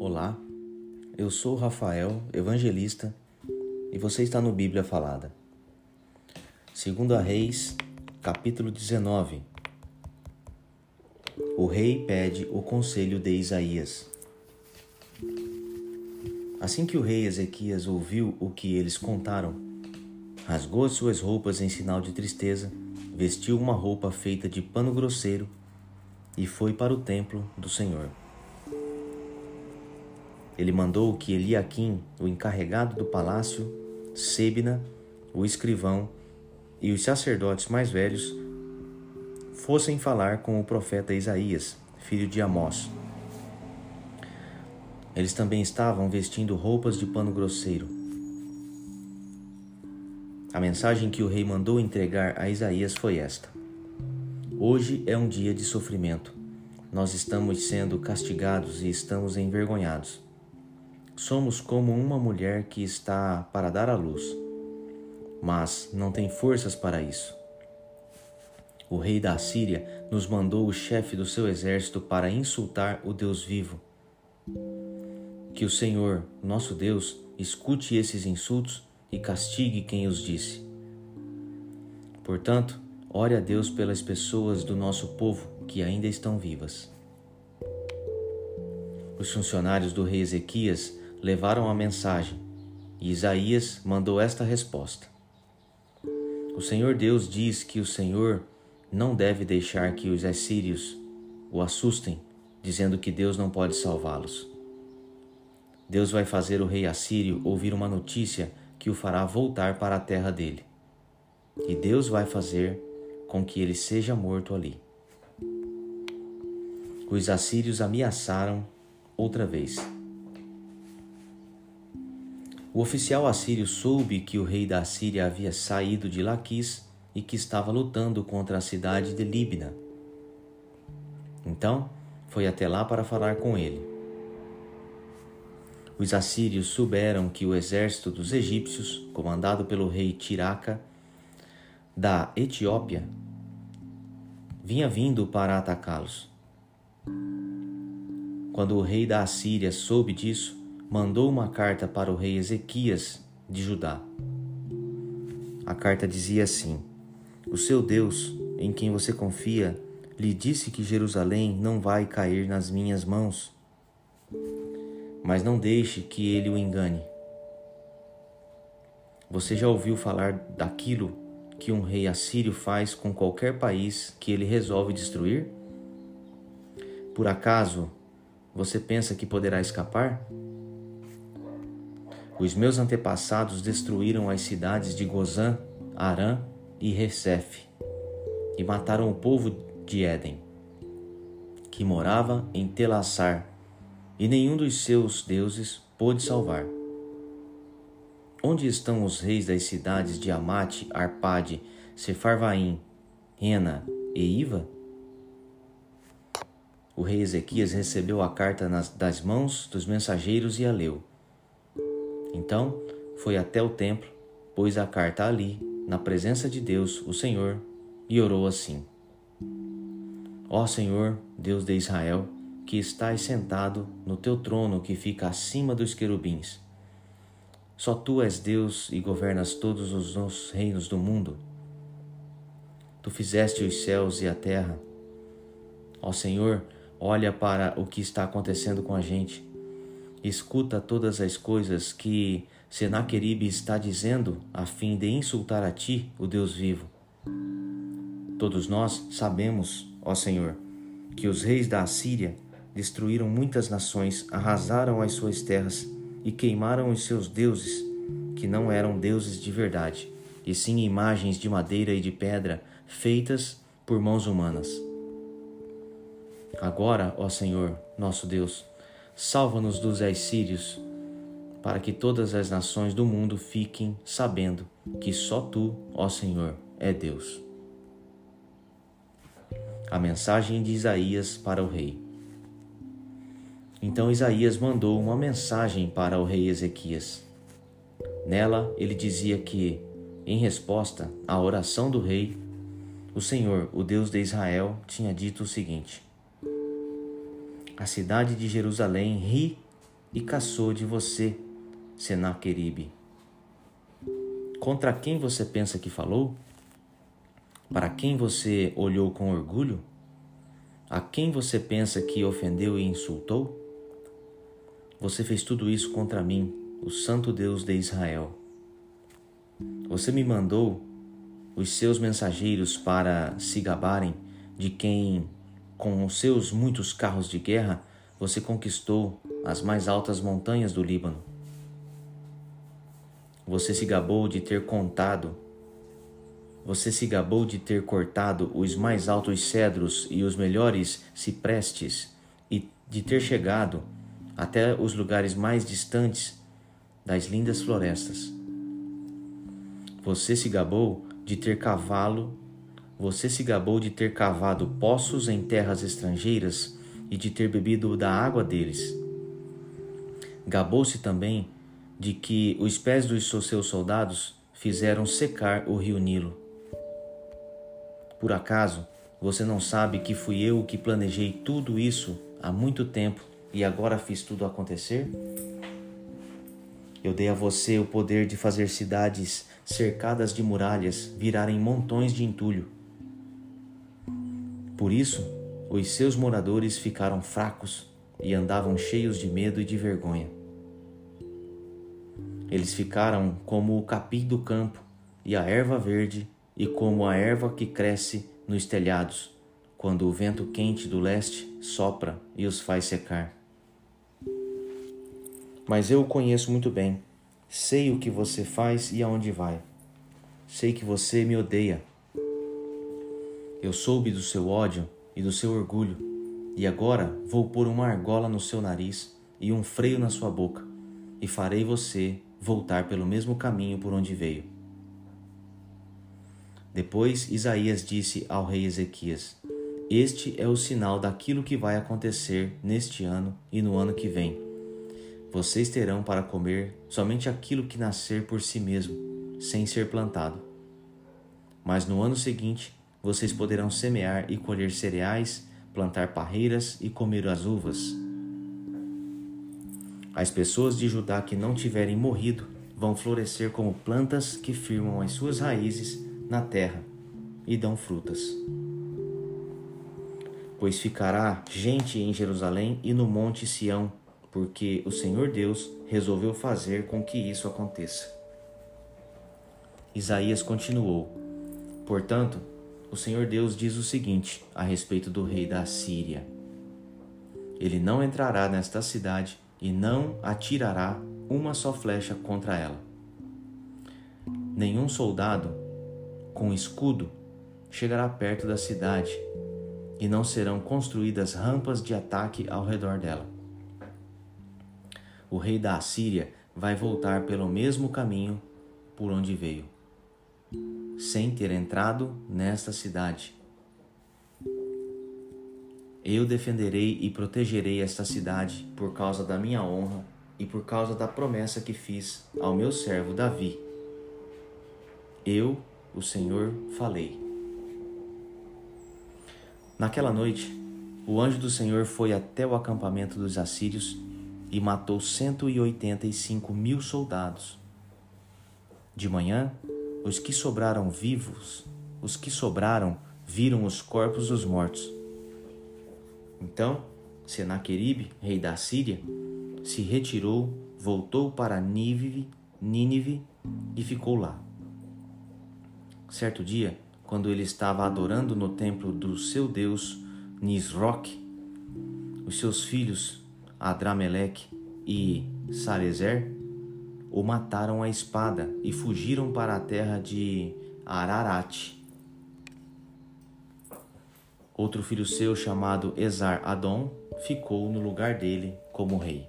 Olá, eu sou Rafael, evangelista, e você está no Bíblia Falada. Segundo a Reis, capítulo 19. O rei pede o conselho de Isaías. Assim que o rei Ezequias ouviu o que eles contaram, rasgou suas roupas em sinal de tristeza, vestiu uma roupa feita de pano grosseiro e foi para o templo do Senhor. Ele mandou que Eliaquim, o encarregado do palácio, Sebna, o escrivão e os sacerdotes mais velhos fossem falar com o profeta Isaías, filho de Amós. Eles também estavam vestindo roupas de pano grosseiro. A mensagem que o rei mandou entregar a Isaías foi esta: Hoje é um dia de sofrimento. Nós estamos sendo castigados e estamos envergonhados. Somos como uma mulher que está para dar à luz, mas não tem forças para isso. O rei da Assíria nos mandou o chefe do seu exército para insultar o Deus vivo. Que o Senhor, nosso Deus, escute esses insultos e castigue quem os disse. Portanto, Ore a Deus pelas pessoas do nosso povo que ainda estão vivas. Os funcionários do rei Ezequias levaram a mensagem e Isaías mandou esta resposta: O Senhor Deus diz que o Senhor não deve deixar que os assírios o assustem, dizendo que Deus não pode salvá-los. Deus vai fazer o rei assírio ouvir uma notícia que o fará voltar para a terra dele. E Deus vai fazer com que ele seja morto ali. Os assírios ameaçaram outra vez. O oficial assírio soube que o rei da Assíria havia saído de Laquis e que estava lutando contra a cidade de Líbina. Então, foi até lá para falar com ele. Os assírios souberam que o exército dos egípcios, comandado pelo rei Tiraca, da Etiópia vinha vindo para atacá-los. Quando o rei da Assíria soube disso, mandou uma carta para o rei Ezequias de Judá. A carta dizia assim: O seu Deus, em quem você confia, lhe disse que Jerusalém não vai cair nas minhas mãos. Mas não deixe que ele o engane. Você já ouviu falar daquilo que um rei assírio faz com qualquer país que ele resolve destruir? Por acaso você pensa que poderá escapar? Os meus antepassados destruíram as cidades de Gozã, Arã e Recef e mataram o povo de Éden, que morava em Telassar, e nenhum dos seus deuses pôde salvar. Onde estão os reis das cidades de Amate, Arpade, Sefarvaim, Rena e Iva? O rei Ezequias recebeu a carta nas, das mãos dos mensageiros e a leu. Então foi até o templo, pôs a carta ali, na presença de Deus, o Senhor, e orou assim: Ó Senhor, Deus de Israel, que estás sentado no teu trono que fica acima dos querubins, só tu és Deus e governas todos os reinos do mundo. Tu fizeste os céus e a terra. Ó Senhor, olha para o que está acontecendo com a gente. Escuta todas as coisas que Senaqueribe está dizendo a fim de insultar a ti, o Deus vivo. Todos nós sabemos, ó Senhor, que os reis da Assíria destruíram muitas nações, arrasaram as suas terras e queimaram os seus deuses, que não eram deuses de verdade, e sim imagens de madeira e de pedra feitas por mãos humanas. Agora, ó Senhor, nosso Deus, salva-nos dos assírios, para que todas as nações do mundo fiquem sabendo que só tu, ó Senhor, é Deus. A mensagem de Isaías para o rei. Então Isaías mandou uma mensagem para o rei Ezequias. Nela ele dizia que, em resposta à oração do rei, o Senhor, o Deus de Israel, tinha dito o seguinte: A cidade de Jerusalém ri e caçou de você, Senaqueribe. Contra quem você pensa que falou? Para quem você olhou com orgulho? A quem você pensa que ofendeu e insultou? Você fez tudo isso contra mim, o Santo Deus de Israel. Você me mandou os seus mensageiros para se gabarem de quem, com os seus muitos carros de guerra, você conquistou as mais altas montanhas do Líbano. Você se gabou de ter contado, você se gabou de ter cortado os mais altos cedros e os melhores ciprestes e de ter chegado até os lugares mais distantes das lindas florestas. Você se gabou de ter cavalo, você se gabou de ter cavado poços em terras estrangeiras e de ter bebido da água deles. Gabou-se também de que os pés dos seus soldados fizeram secar o rio Nilo. Por acaso, você não sabe que fui eu que planejei tudo isso há muito tempo e agora fiz tudo acontecer? Eu dei a você o poder de fazer cidades cercadas de muralhas virarem montões de entulho. Por isso, os seus moradores ficaram fracos e andavam cheios de medo e de vergonha. Eles ficaram como o capim do campo e a erva verde, e como a erva que cresce nos telhados, quando o vento quente do leste sopra e os faz secar. Mas eu o conheço muito bem. Sei o que você faz e aonde vai. Sei que você me odeia. Eu soube do seu ódio e do seu orgulho, e agora vou pôr uma argola no seu nariz e um freio na sua boca, e farei você voltar pelo mesmo caminho por onde veio. Depois Isaías disse ao rei Ezequias: Este é o sinal daquilo que vai acontecer neste ano e no ano que vem vocês terão para comer somente aquilo que nascer por si mesmo, sem ser plantado. Mas no ano seguinte, vocês poderão semear e colher cereais, plantar parreiras e comer as uvas. As pessoas de Judá que não tiverem morrido vão florescer como plantas que firmam as suas raízes na terra e dão frutas. Pois ficará gente em Jerusalém e no monte Sião porque o Senhor Deus resolveu fazer com que isso aconteça. Isaías continuou: Portanto, o Senhor Deus diz o seguinte a respeito do rei da Síria: Ele não entrará nesta cidade e não atirará uma só flecha contra ela. Nenhum soldado com escudo chegará perto da cidade, e não serão construídas rampas de ataque ao redor dela. O rei da Assíria vai voltar pelo mesmo caminho por onde veio, sem ter entrado nesta cidade. Eu defenderei e protegerei esta cidade por causa da minha honra e por causa da promessa que fiz ao meu servo Davi. Eu, o Senhor, falei. Naquela noite, o anjo do Senhor foi até o acampamento dos assírios e matou cento e oitenta e cinco mil soldados. De manhã, os que sobraram vivos, os que sobraram, viram os corpos dos mortos. Então, Senaqueribe, rei da Síria, se retirou, voltou para Nínive, Nínive e ficou lá. Certo dia, quando ele estava adorando no templo do seu deus Nisroch, os seus filhos Adrameleque e Sarezer o mataram à espada e fugiram para a terra de Ararat. Outro filho seu, chamado Esar Adon, ficou no lugar dele como rei.